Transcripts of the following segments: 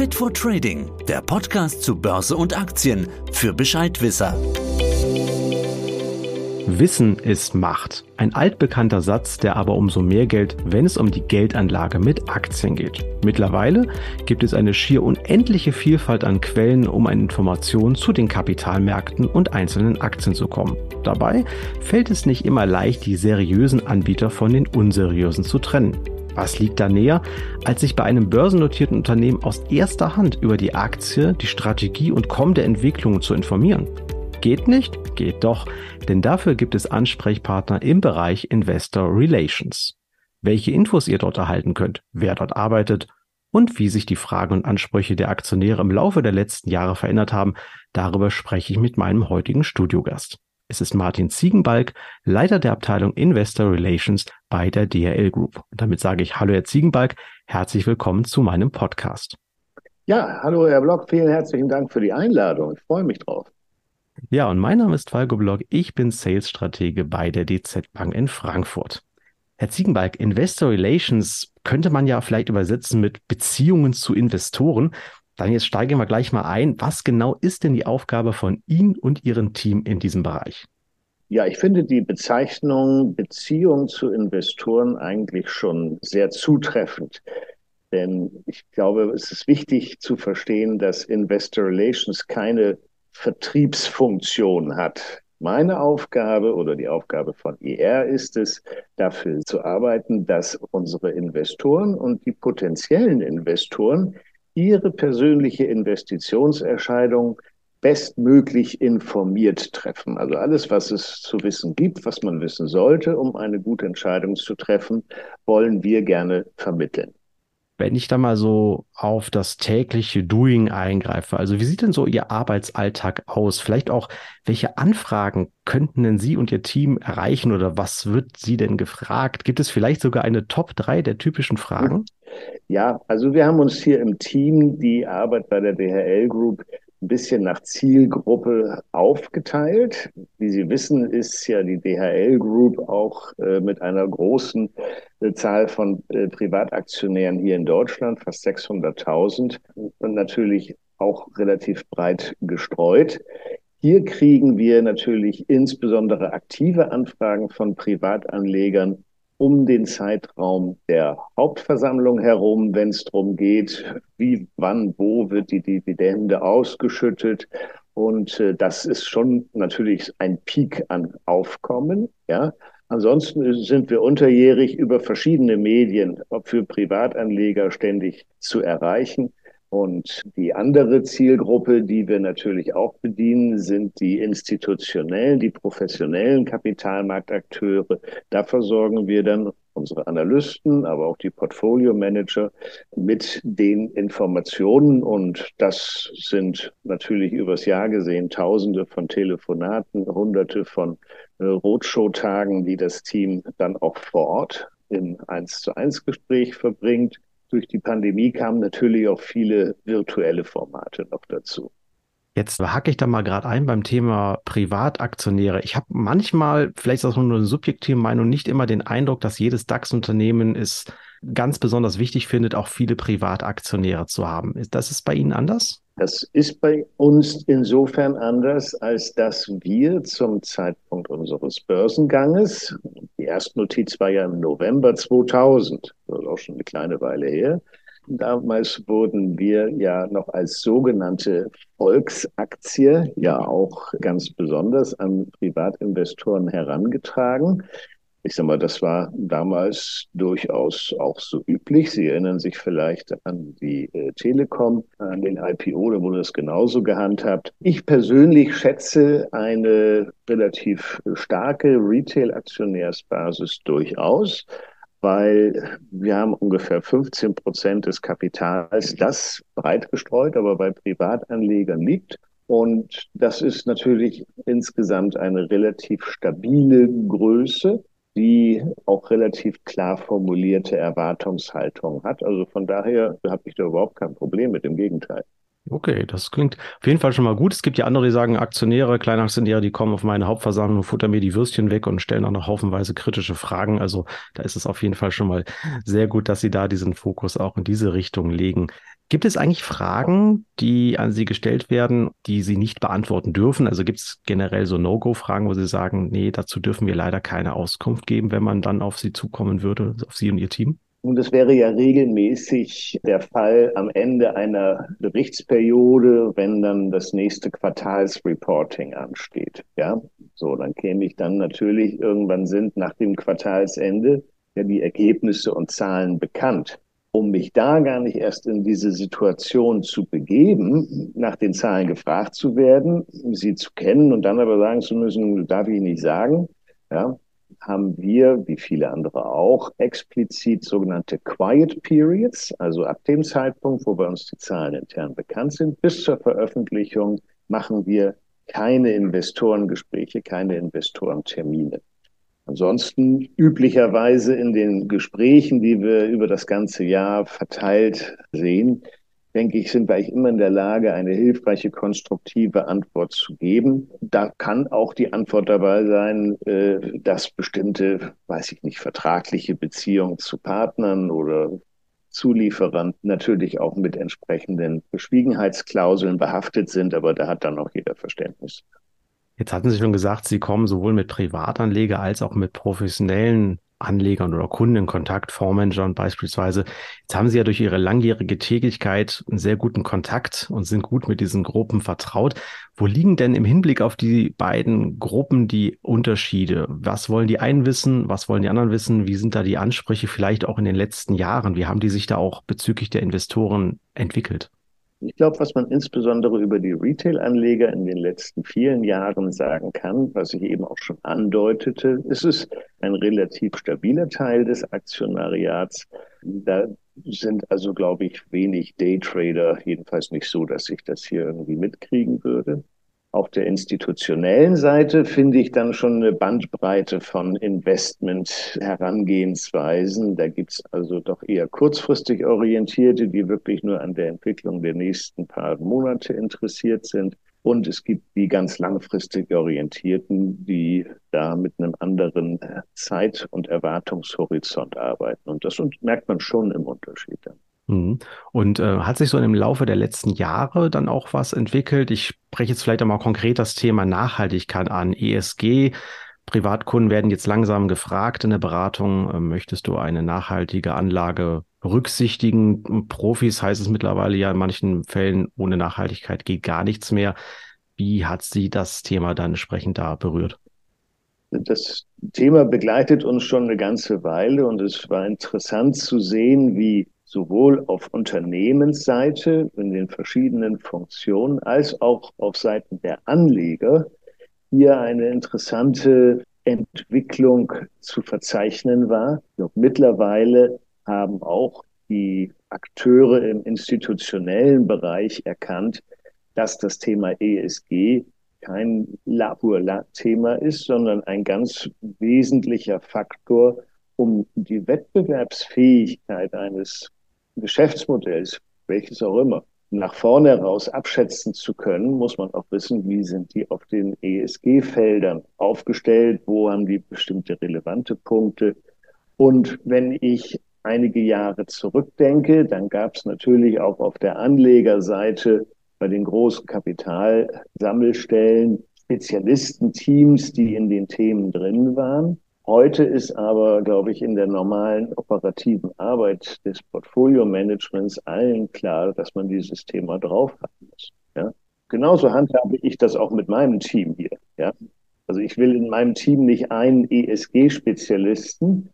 Fit for Trading, der Podcast zu Börse und Aktien für Bescheidwisser. Wissen ist Macht. Ein altbekannter Satz, der aber umso mehr gilt, wenn es um die Geldanlage mit Aktien geht. Mittlerweile gibt es eine schier unendliche Vielfalt an Quellen, um an Informationen zu den Kapitalmärkten und einzelnen Aktien zu kommen. Dabei fällt es nicht immer leicht, die seriösen Anbieter von den unseriösen zu trennen. Was liegt da näher, als sich bei einem börsennotierten Unternehmen aus erster Hand über die Aktie, die Strategie und kommende Entwicklungen zu informieren? Geht nicht? Geht doch, denn dafür gibt es Ansprechpartner im Bereich Investor Relations. Welche Infos ihr dort erhalten könnt, wer dort arbeitet und wie sich die Fragen und Ansprüche der Aktionäre im Laufe der letzten Jahre verändert haben, darüber spreche ich mit meinem heutigen Studiogast. Es ist Martin Ziegenbalg, Leiter der Abteilung Investor Relations bei der DRL Group. Und damit sage ich Hallo Herr Ziegenbalg, herzlich willkommen zu meinem Podcast. Ja, hallo Herr Block, vielen herzlichen Dank für die Einladung. Ich freue mich drauf. Ja, und mein Name ist Falco Block. Ich bin Sales-Stratege bei der DZ Bank in Frankfurt. Herr Ziegenbalg, Investor Relations könnte man ja vielleicht übersetzen mit Beziehungen zu Investoren. Dann jetzt steigen wir gleich mal ein. Was genau ist denn die Aufgabe von Ihnen und Ihrem Team in diesem Bereich? Ja, ich finde die Bezeichnung Beziehung zu Investoren eigentlich schon sehr zutreffend. Denn ich glaube, es ist wichtig zu verstehen, dass Investor Relations keine Vertriebsfunktion hat. Meine Aufgabe oder die Aufgabe von IR ist es, dafür zu arbeiten, dass unsere Investoren und die potenziellen Investoren ihre persönliche Investitionserscheidung bestmöglich informiert treffen. Also alles, was es zu wissen gibt, was man wissen sollte, um eine gute Entscheidung zu treffen, wollen wir gerne vermitteln. Wenn ich da mal so auf das tägliche Doing eingreife, also wie sieht denn so Ihr Arbeitsalltag aus? Vielleicht auch, welche Anfragen könnten denn Sie und Ihr Team erreichen oder was wird Sie denn gefragt? Gibt es vielleicht sogar eine Top 3 der typischen Fragen? Ja, also wir haben uns hier im Team die Arbeit bei der DHL Group ein bisschen nach Zielgruppe aufgeteilt. Wie Sie wissen, ist ja die DHL Group auch äh, mit einer großen äh, Zahl von äh, Privataktionären hier in Deutschland, fast 600.000 und natürlich auch relativ breit gestreut. Hier kriegen wir natürlich insbesondere aktive Anfragen von Privatanlegern um den Zeitraum der Hauptversammlung herum, wenn es darum geht, wie, wann, wo wird die Dividende ausgeschüttet. Und äh, das ist schon natürlich ein Peak an Aufkommen. Ja. Ansonsten sind wir unterjährig über verschiedene Medien, ob für Privatanleger ständig zu erreichen. Und die andere Zielgruppe, die wir natürlich auch bedienen, sind die institutionellen, die professionellen Kapitalmarktakteure. Da versorgen wir dann unsere Analysten, aber auch die Portfolio-Manager mit den Informationen. Und das sind natürlich übers Jahr gesehen Tausende von Telefonaten, Hunderte von äh, Roadshow-Tagen, die das Team dann auch vor Ort im Eins zu eins Gespräch verbringt durch die Pandemie kamen natürlich auch viele virtuelle Formate noch dazu. Jetzt hacke ich da mal gerade ein beim Thema Privataktionäre. Ich habe manchmal, vielleicht ist das nur eine subjektive Meinung, nicht immer den Eindruck, dass jedes DAX-Unternehmen es ganz besonders wichtig findet, auch viele Privataktionäre zu haben. Ist das ist bei Ihnen anders? Das ist bei uns insofern anders, als dass wir zum Zeitpunkt unseres Börsenganges, Erstnotiz war ja im November 2000, das ist auch schon eine kleine Weile her, Damals wurden wir ja noch als sogenannte Volksaktie ja auch ganz besonders an Privatinvestoren herangetragen. Ich sag mal, das war damals durchaus auch so üblich. Sie erinnern sich vielleicht an die äh, Telekom, an den IPO, da wurde das genauso gehandhabt. Ich persönlich schätze eine relativ starke Retail-Aktionärsbasis durchaus weil wir haben ungefähr 15 Prozent des Kapitals, das breit gestreut, aber bei Privatanlegern liegt. Und das ist natürlich insgesamt eine relativ stabile Größe die auch relativ klar formulierte Erwartungshaltung hat. Also von daher habe ich da überhaupt kein Problem mit, im Gegenteil. Okay, das klingt auf jeden Fall schon mal gut. Es gibt ja andere, die sagen, Aktionäre, Kleinaktionäre, die kommen auf meine Hauptversammlung futtern mir die Würstchen weg und stellen auch noch haufenweise kritische Fragen. Also da ist es auf jeden Fall schon mal sehr gut, dass Sie da diesen Fokus auch in diese Richtung legen. Gibt es eigentlich Fragen, die an Sie gestellt werden, die Sie nicht beantworten dürfen? Also gibt es generell so No-Go-Fragen, wo Sie sagen, nee, dazu dürfen wir leider keine Auskunft geben, wenn man dann auf Sie zukommen würde, auf Sie und Ihr Team? Und das wäre ja regelmäßig der Fall am Ende einer Berichtsperiode, wenn dann das nächste Quartalsreporting ansteht. Ja, so, dann käme ich dann natürlich, irgendwann sind nach dem Quartalsende ja die Ergebnisse und Zahlen bekannt. Um mich da gar nicht erst in diese Situation zu begeben, nach den Zahlen gefragt zu werden, sie zu kennen und dann aber sagen zu müssen, darf ich nicht sagen, ja, haben wir, wie viele andere auch, explizit sogenannte Quiet Periods, also ab dem Zeitpunkt, wo bei uns die Zahlen intern bekannt sind, bis zur Veröffentlichung machen wir keine Investorengespräche, keine Investorentermine. Ansonsten üblicherweise in den Gesprächen, die wir über das ganze Jahr verteilt sehen, denke ich, sind wir eigentlich immer in der Lage, eine hilfreiche, konstruktive Antwort zu geben. Da kann auch die Antwort dabei sein, äh, dass bestimmte, weiß ich nicht, vertragliche Beziehungen zu Partnern oder Zulieferern natürlich auch mit entsprechenden Verschwiegenheitsklauseln behaftet sind, aber da hat dann auch jeder Verständnis. Jetzt hatten Sie schon gesagt, Sie kommen sowohl mit Privatanleger als auch mit professionellen Anlegern oder Kunden in Kontakt, Fondsmanagern beispielsweise. Jetzt haben Sie ja durch Ihre langjährige Tätigkeit einen sehr guten Kontakt und sind gut mit diesen Gruppen vertraut. Wo liegen denn im Hinblick auf die beiden Gruppen die Unterschiede? Was wollen die einen wissen? Was wollen die anderen wissen? Wie sind da die Ansprüche vielleicht auch in den letzten Jahren? Wie haben die sich da auch bezüglich der Investoren entwickelt? Ich glaube, was man insbesondere über die Retail-Anleger in den letzten vielen Jahren sagen kann, was ich eben auch schon andeutete, ist es ein relativ stabiler Teil des Aktionariats. Da sind also, glaube ich, wenig Daytrader, jedenfalls nicht so, dass ich das hier irgendwie mitkriegen würde. Auf der institutionellen Seite finde ich dann schon eine Bandbreite von Investment-Herangehensweisen. Da gibt es also doch eher kurzfristig orientierte, die wirklich nur an der Entwicklung der nächsten paar Monate interessiert sind. Und es gibt die ganz langfristig orientierten, die da mit einem anderen Zeit- und Erwartungshorizont arbeiten. Und das merkt man schon im Unterschied dann. Mhm. Und äh, hat sich so im Laufe der letzten Jahre dann auch was entwickelt? Ich spreche jetzt vielleicht einmal konkret das Thema Nachhaltigkeit an. ESG. Privatkunden werden jetzt langsam gefragt in der Beratung, äh, möchtest du eine nachhaltige Anlage berücksichtigen? Profis heißt es mittlerweile ja in manchen Fällen, ohne Nachhaltigkeit geht gar nichts mehr. Wie hat sie das Thema dann entsprechend da berührt? Das Thema begleitet uns schon eine ganze Weile und es war interessant zu sehen, wie sowohl auf Unternehmensseite in den verschiedenen Funktionen als auch auf Seiten der Anleger hier eine interessante Entwicklung zu verzeichnen war. Glaube, mittlerweile haben auch die Akteure im institutionellen Bereich erkannt, dass das Thema ESG kein Labor-Thema ist, sondern ein ganz wesentlicher Faktor, um die Wettbewerbsfähigkeit eines Geschäftsmodells, welches auch immer, nach vorne heraus abschätzen zu können, muss man auch wissen, wie sind die auf den ESG-Feldern aufgestellt, wo haben die bestimmte relevante Punkte. Und wenn ich einige Jahre zurückdenke, dann gab es natürlich auch auf der Anlegerseite bei den großen Kapitalsammelstellen Spezialistenteams, die in den Themen drin waren. Heute ist aber, glaube ich, in der normalen operativen Arbeit des Portfolio-Managements allen klar, dass man dieses Thema drauf haben muss. Ja? Genauso handhabe ich das auch mit meinem Team hier. Ja? Also ich will in meinem Team nicht einen ESG-Spezialisten,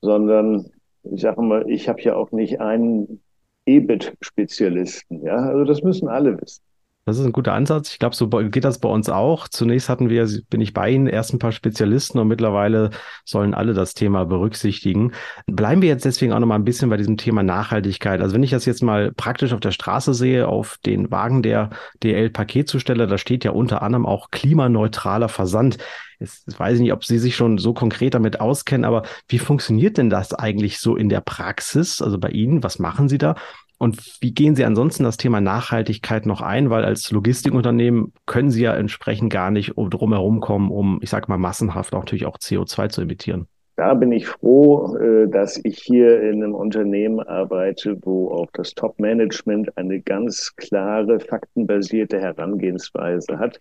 sondern ich sage mal, ich habe ja auch nicht einen EBIT-Spezialisten. Ja? Also das müssen alle wissen. Das ist ein guter Ansatz. Ich glaube, so geht das bei uns auch. Zunächst hatten wir, bin ich bei Ihnen, erst ein paar Spezialisten und mittlerweile sollen alle das Thema berücksichtigen. Bleiben wir jetzt deswegen auch noch mal ein bisschen bei diesem Thema Nachhaltigkeit. Also wenn ich das jetzt mal praktisch auf der Straße sehe, auf den Wagen der DL-Paketzusteller, da steht ja unter anderem auch klimaneutraler Versand. Jetzt weiß ich nicht, ob Sie sich schon so konkret damit auskennen, aber wie funktioniert denn das eigentlich so in der Praxis? Also bei Ihnen, was machen Sie da? Und wie gehen Sie ansonsten das Thema Nachhaltigkeit noch ein? Weil als Logistikunternehmen können Sie ja entsprechend gar nicht drum herum kommen, um, ich sage mal, massenhaft auch natürlich auch CO2 zu emittieren. Da bin ich froh, äh, dass ich hier in einem Unternehmen arbeite, wo auch das Top-Management eine ganz klare, faktenbasierte Herangehensweise hat.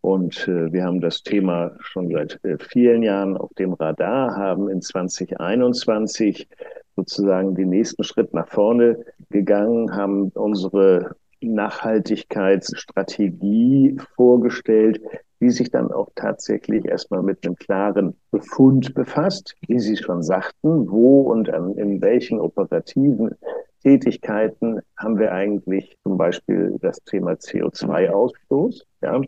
Und äh, wir haben das Thema schon seit äh, vielen Jahren auf dem Radar, haben in 2021 sozusagen den nächsten Schritt nach vorne gegangen, haben unsere Nachhaltigkeitsstrategie vorgestellt, die sich dann auch tatsächlich erstmal mit einem klaren Befund befasst, wie Sie schon sagten, wo und an, in welchen operativen Tätigkeiten haben wir eigentlich zum Beispiel das Thema CO2-Ausstoß. Ja?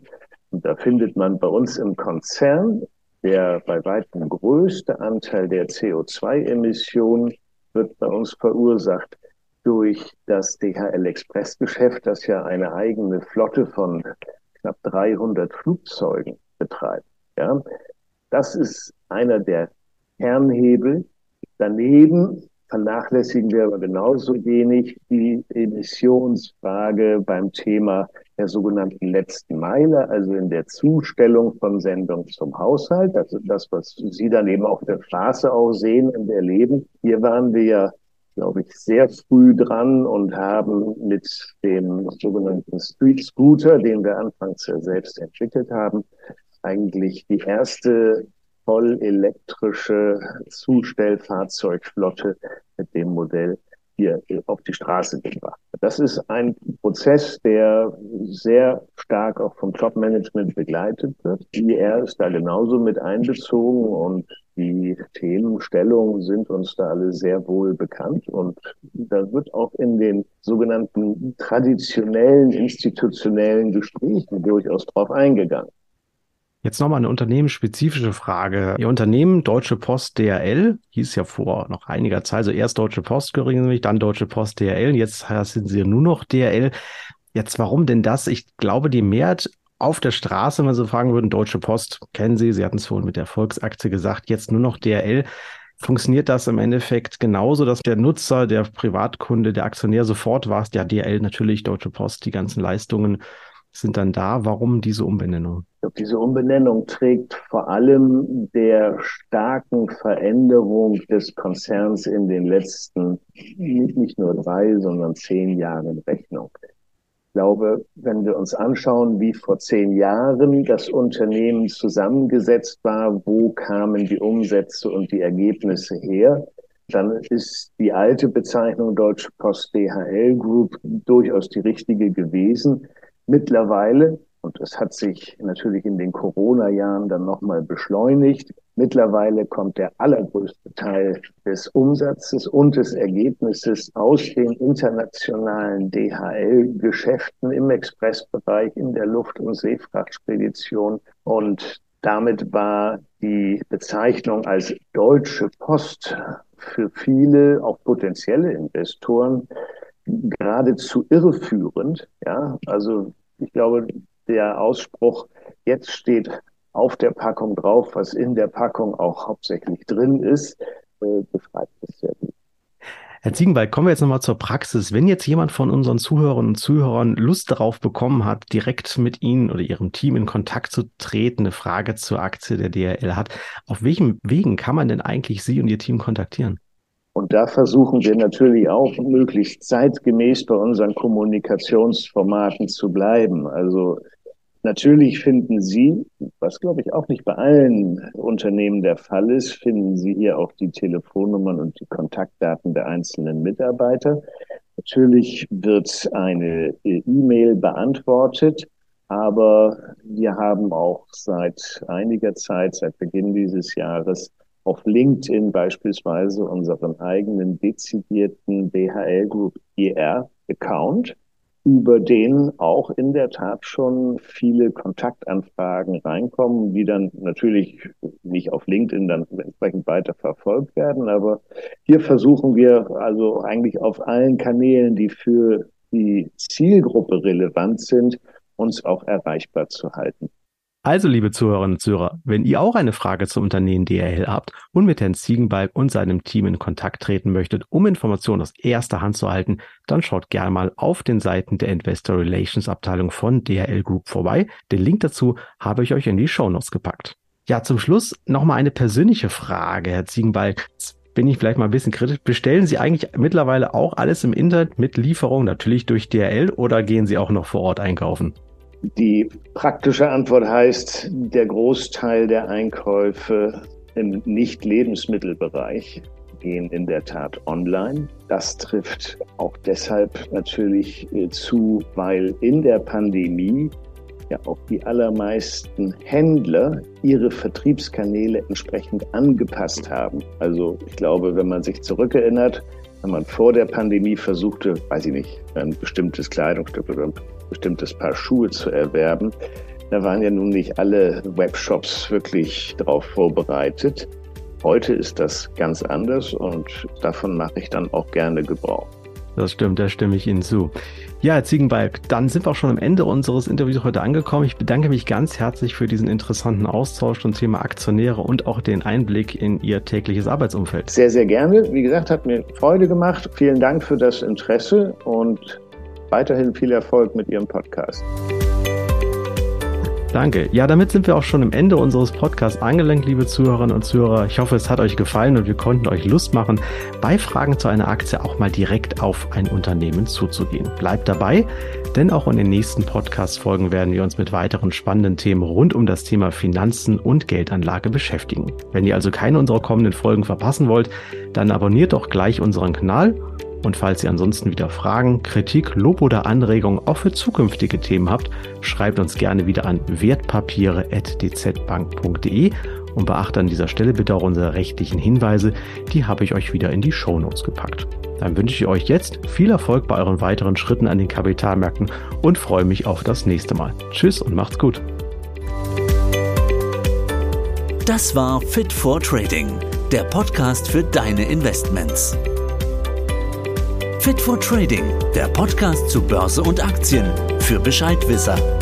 Und da findet man bei uns im Konzern der bei weitem größte Anteil der CO2-Emissionen wird bei uns verursacht durch das DHL Express Geschäft, das ja eine eigene Flotte von knapp 300 Flugzeugen betreibt. Ja, das ist einer der Kernhebel. Daneben vernachlässigen wir aber genauso wenig die Emissionsfrage beim Thema der sogenannten letzten Meile, also in der Zustellung von Sendung zum Haushalt. Das ist das, was Sie dann eben auf der Straße auch sehen und erleben. Hier waren wir ja glaube ich, sehr früh dran und haben mit dem sogenannten Street Scooter, den wir anfangs ja selbst entwickelt haben, eigentlich die erste voll elektrische Zustellfahrzeugflotte mit dem Modell hier auf die Straße gebracht. Das ist ein Prozess, der sehr stark auch vom Top-Management begleitet wird. IR ist da genauso mit einbezogen und die Themenstellungen sind uns da alle sehr wohl bekannt und da wird auch in den sogenannten traditionellen institutionellen Gesprächen durchaus drauf eingegangen. Jetzt nochmal eine unternehmensspezifische Frage. Ihr Unternehmen Deutsche Post DRL hieß ja vor noch einiger Zeit, also erst Deutsche Post gerings, dann Deutsche Post DRL, jetzt sind sie nur noch DRL. Jetzt warum denn das? Ich glaube, die Mehrheit auf der Straße, wenn Sie fragen würden, Deutsche Post, kennen Sie, Sie hatten es vorhin mit der Volksaktie gesagt, jetzt nur noch DRL. Funktioniert das im Endeffekt genauso, dass der Nutzer, der Privatkunde, der Aktionär sofort war, ja, DRL natürlich, Deutsche Post, die ganzen Leistungen sind dann da. Warum diese Umbenennung? Diese Umbenennung trägt vor allem der starken Veränderung des Konzerns in den letzten nicht nur drei, sondern zehn Jahren Rechnung. Ich glaube, wenn wir uns anschauen, wie vor zehn Jahren das Unternehmen zusammengesetzt war, wo kamen die Umsätze und die Ergebnisse her, dann ist die alte Bezeichnung Deutsche Post DHL Group durchaus die richtige gewesen. Mittlerweile, und es hat sich natürlich in den Corona-Jahren dann nochmal beschleunigt, mittlerweile kommt der allergrößte Teil des Umsatzes und des Ergebnisses aus den internationalen DHL-Geschäften im Expressbereich, in der Luft- und Seefrachtspedition. Und damit war die Bezeichnung als Deutsche Post für viele, auch potenzielle Investoren, geradezu irreführend. Ja, also ich glaube, der Ausspruch, jetzt steht auf der Packung drauf, was in der Packung auch hauptsächlich drin ist, äh, beschreibt es sehr gut. Herr Ziegenwald, kommen wir jetzt nochmal zur Praxis. Wenn jetzt jemand von unseren Zuhörerinnen und Zuhörern Lust darauf bekommen hat, direkt mit Ihnen oder Ihrem Team in Kontakt zu treten, eine Frage zur Aktie der DRL hat, auf welchen Wegen kann man denn eigentlich Sie und Ihr Team kontaktieren? Und da versuchen wir natürlich auch möglichst zeitgemäß bei unseren Kommunikationsformaten zu bleiben. Also natürlich finden Sie, was glaube ich auch nicht bei allen Unternehmen der Fall ist, finden Sie hier auch die Telefonnummern und die Kontaktdaten der einzelnen Mitarbeiter. Natürlich wird eine E-Mail beantwortet. Aber wir haben auch seit einiger Zeit, seit Beginn dieses Jahres, auf LinkedIn beispielsweise unseren eigenen dezidierten DHL Group ER Account, über den auch in der Tat schon viele Kontaktanfragen reinkommen, die dann natürlich nicht auf LinkedIn dann entsprechend weiter verfolgt werden. Aber hier versuchen wir also eigentlich auf allen Kanälen, die für die Zielgruppe relevant sind, uns auch erreichbar zu halten. Also, liebe Zuhörerinnen und Zuhörer, wenn ihr auch eine Frage zum Unternehmen DRL habt und mit Herrn Ziegenbalg und seinem Team in Kontakt treten möchtet, um Informationen aus erster Hand zu erhalten, dann schaut gerne mal auf den Seiten der Investor Relations Abteilung von DRL Group vorbei. Den Link dazu habe ich euch in die Show Notes gepackt. Ja, zum Schluss nochmal eine persönliche Frage, Herr Ziegenbalg. Bin ich vielleicht mal ein bisschen kritisch. Bestellen Sie eigentlich mittlerweile auch alles im Internet mit Lieferung, natürlich durch DRL, oder gehen Sie auch noch vor Ort einkaufen? Die praktische Antwort heißt, der Großteil der Einkäufe im Nicht-Lebensmittelbereich gehen in der Tat online. Das trifft auch deshalb natürlich zu, weil in der Pandemie ja auch die allermeisten Händler ihre Vertriebskanäle entsprechend angepasst haben. Also ich glaube, wenn man sich zurückerinnert, wenn man vor der Pandemie versuchte, weiß ich nicht, ein bestimmtes Kleidungsstück oder ein bestimmtes Paar Schuhe zu erwerben, da waren ja nun nicht alle Webshops wirklich darauf vorbereitet. Heute ist das ganz anders und davon mache ich dann auch gerne Gebrauch. Das stimmt, da stimme ich Ihnen zu. Ja, Herr Ziegenbalg, dann sind wir auch schon am Ende unseres Interviews heute angekommen. Ich bedanke mich ganz herzlich für diesen interessanten Austausch zum Thema Aktionäre und auch den Einblick in Ihr tägliches Arbeitsumfeld. Sehr, sehr gerne. Wie gesagt, hat mir Freude gemacht. Vielen Dank für das Interesse und weiterhin viel Erfolg mit Ihrem Podcast. Danke. Ja, damit sind wir auch schon am Ende unseres Podcasts angelenkt, liebe Zuhörerinnen und Zuhörer. Ich hoffe, es hat euch gefallen und wir konnten euch Lust machen, bei Fragen zu einer Aktie auch mal direkt auf ein Unternehmen zuzugehen. Bleibt dabei, denn auch in den nächsten Podcast-Folgen werden wir uns mit weiteren spannenden Themen rund um das Thema Finanzen und Geldanlage beschäftigen. Wenn ihr also keine unserer kommenden Folgen verpassen wollt, dann abonniert doch gleich unseren Kanal und falls ihr ansonsten wieder Fragen, Kritik, Lob oder Anregungen auch für zukünftige Themen habt, schreibt uns gerne wieder an wertpapiere.dzbank.de und beachtet an dieser Stelle bitte auch unsere rechtlichen Hinweise, die habe ich euch wieder in die Shownotes gepackt. Dann wünsche ich euch jetzt viel Erfolg bei euren weiteren Schritten an den Kapitalmärkten und freue mich auf das nächste Mal. Tschüss und macht's gut. Das war Fit for Trading, der Podcast für deine Investments. Fit for Trading, der Podcast zu Börse und Aktien für Bescheidwisser.